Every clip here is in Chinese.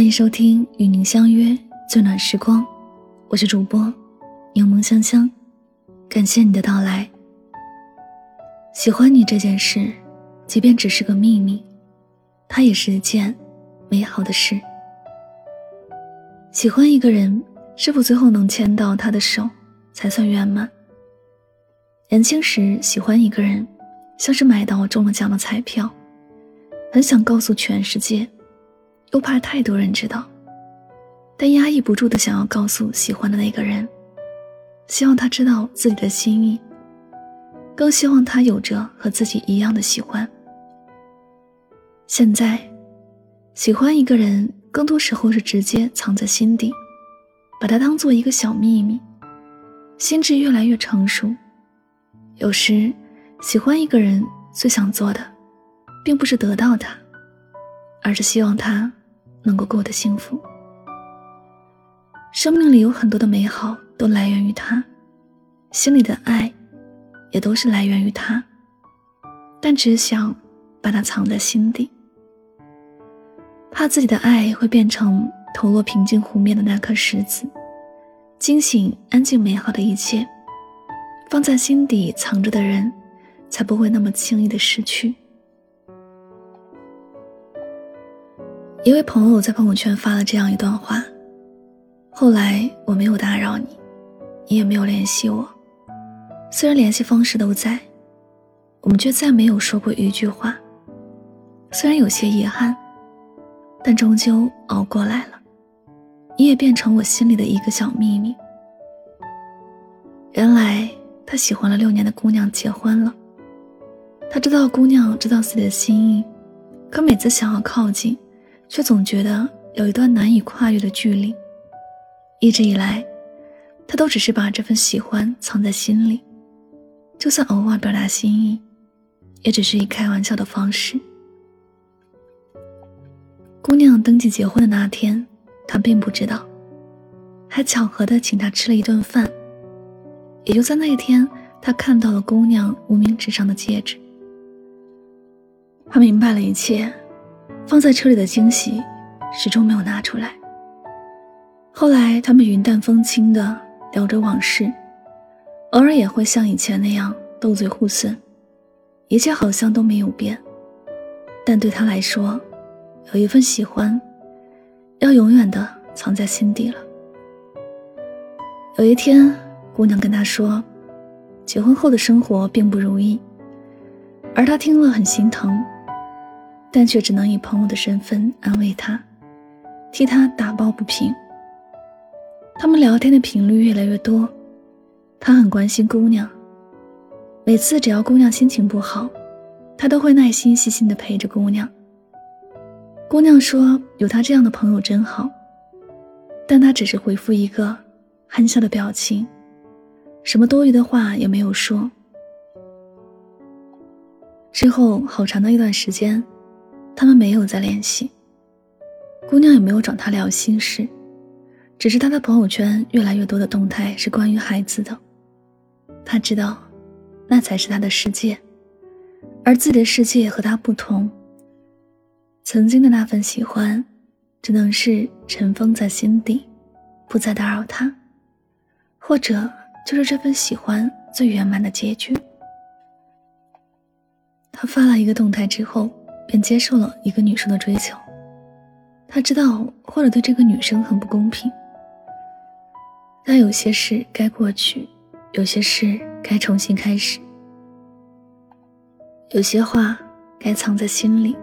欢迎收听与您相约最暖时光，我是主播柠檬香香，感谢你的到来。喜欢你这件事，即便只是个秘密，它也是一件美好的事。喜欢一个人，是否最后能牵到他的手，才算圆满？年轻时喜欢一个人，像是买到中了奖的彩票，很想告诉全世界。又怕太多人知道，但压抑不住的想要告诉喜欢的那个人，希望他知道自己的心意，更希望他有着和自己一样的喜欢。现在，喜欢一个人，更多时候是直接藏在心底，把它当做一个小秘密。心智越来越成熟，有时喜欢一个人最想做的，并不是得到他，而是希望他。能够过得幸福。生命里有很多的美好都来源于他，心里的爱，也都是来源于他。但只想把它藏在心底，怕自己的爱会变成投落平静湖面的那颗石子，惊醒安静美好的一切。放在心底藏着的人，才不会那么轻易的失去。一位朋友在朋友圈发了这样一段话：后来我没有打扰你，你也没有联系我，虽然联系方式都在，我们却再没有说过一句话。虽然有些遗憾，但终究熬过来了。你也变成我心里的一个小秘密。原来他喜欢了六年的姑娘结婚了，他知道姑娘知道自己的心意，可每次想要靠近。却总觉得有一段难以跨越的距离。一直以来，他都只是把这份喜欢藏在心里，就算偶尔表达心意，也只是以开玩笑的方式。姑娘登记结婚的那天，他并不知道，还巧合的请她吃了一顿饭。也就在那一天，他看到了姑娘无名指上的戒指，他明白了一切。放在车里的惊喜，始终没有拿出来。后来，他们云淡风轻的聊着往事，偶尔也会像以前那样斗嘴互损，一切好像都没有变。但对他来说，有一份喜欢，要永远的藏在心底了。有一天，姑娘跟他说，结婚后的生活并不如意，而他听了很心疼。但却只能以朋友的身份安慰他，替他打抱不平。他们聊天的频率越来越多，他很关心姑娘。每次只要姑娘心情不好，他都会耐心细心的陪着姑娘。姑娘说：“有他这样的朋友真好。”但他只是回复一个憨笑的表情，什么多余的话也没有说。之后好长的一段时间。他们没有再联系，姑娘也没有找他聊心事，只是他的朋友圈越来越多的动态是关于孩子的。他知道，那才是他的世界，而自己的世界和他不同。曾经的那份喜欢，只能是尘封在心底，不再打扰他，或者就是这份喜欢最圆满的结局。他发了一个动态之后。便接受了一个女生的追求，他知道或者对这个女生很不公平，但有些事该过去，有些事该重新开始，有些话该藏在心里，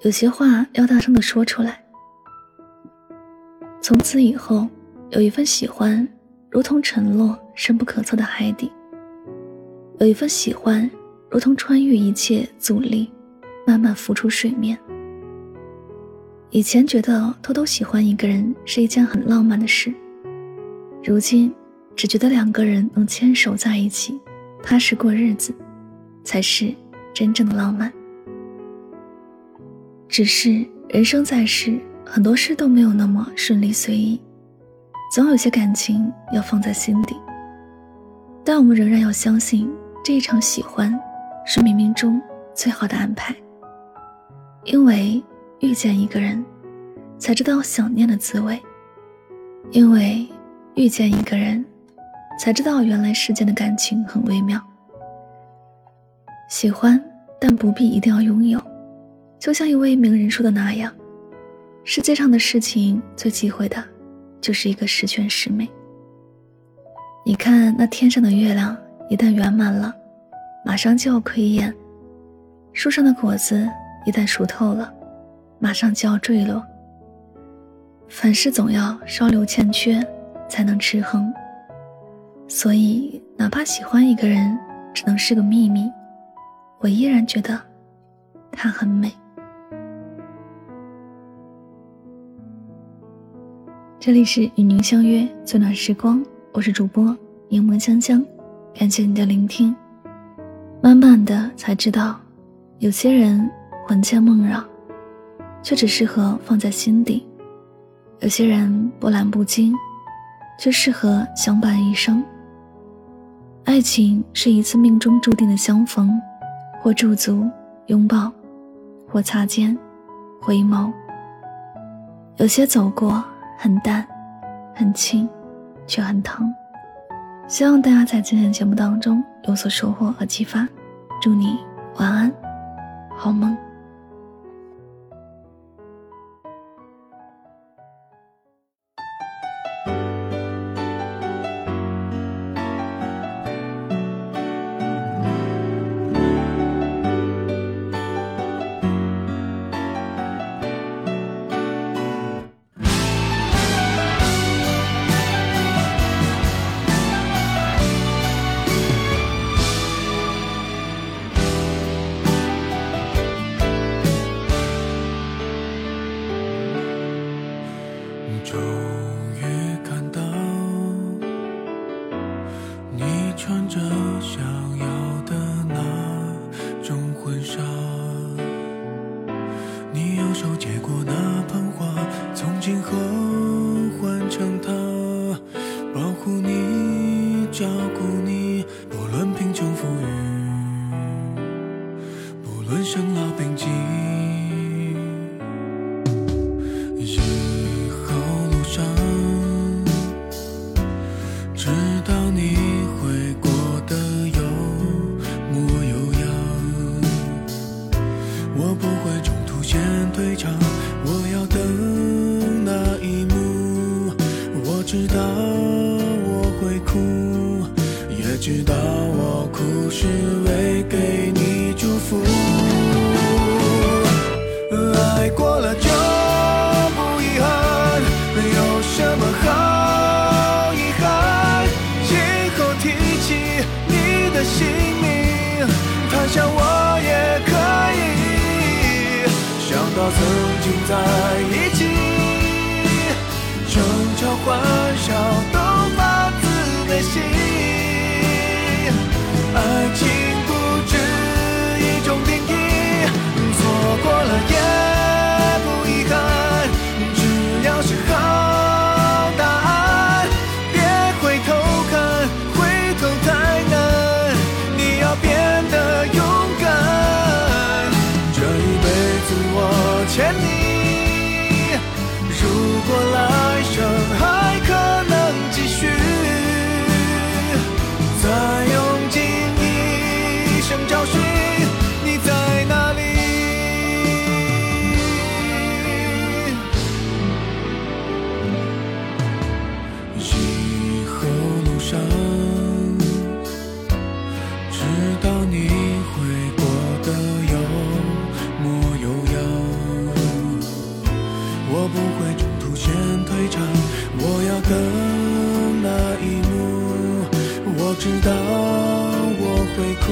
有些话要大声的说出来。从此以后，有一份喜欢，如同沉落深不可测的海底；有一份喜欢，如同穿越一切阻力。慢慢浮出水面。以前觉得偷偷喜欢一个人是一件很浪漫的事，如今只觉得两个人能牵手在一起，踏实过日子，才是真正的浪漫。只是人生在世，很多事都没有那么顺利随意，总有些感情要放在心底。但我们仍然要相信，这一场喜欢，是冥冥中最好的安排。因为遇见一个人，才知道想念的滋味。因为遇见一个人，才知道原来世间的感情很微妙。喜欢，但不必一定要拥有。就像一位名人说的那样，世界上的事情最忌讳的，就是一个十全十美。你看那天上的月亮，一旦圆满了，马上就要亏烟；树上的果子一旦熟透了，马上就要坠落。凡事总要稍留欠缺，才能持恒。所以，哪怕喜欢一个人只能是个秘密，我依然觉得他很美。这里是与您相约最暖时光，我是主播柠檬香香，感谢你的聆听。慢慢的才知道，有些人魂牵梦绕，却只适合放在心底。有些人波澜不惊，却适合相伴一生。爱情是一次命中注定的相逢，或驻足拥抱，或擦肩回眸。有些走过很淡，很轻，却很疼。希望大家在今天的节目当中有所收获和启发。祝你晚安，好梦。舟知道我哭是为给你祝福，爱过了就不遗憾，没有什么好遗憾？今后提起你的姓名，谈笑我也可以。想到曾经在一起，争吵欢笑会中途先退场我要等那一幕我知道我会哭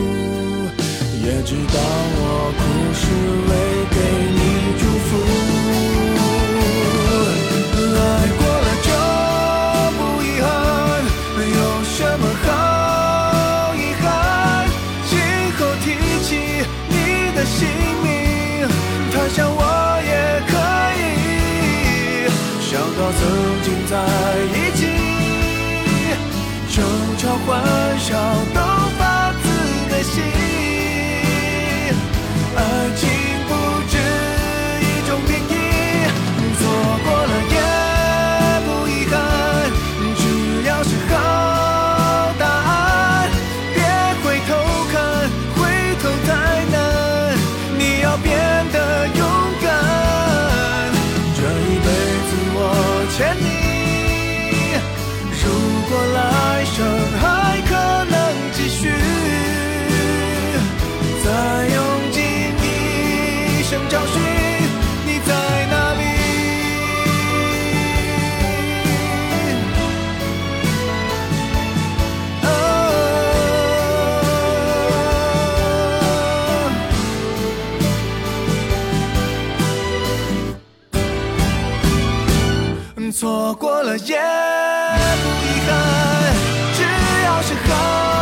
也知道我哭是为在一起。错过了也不遗憾只要是好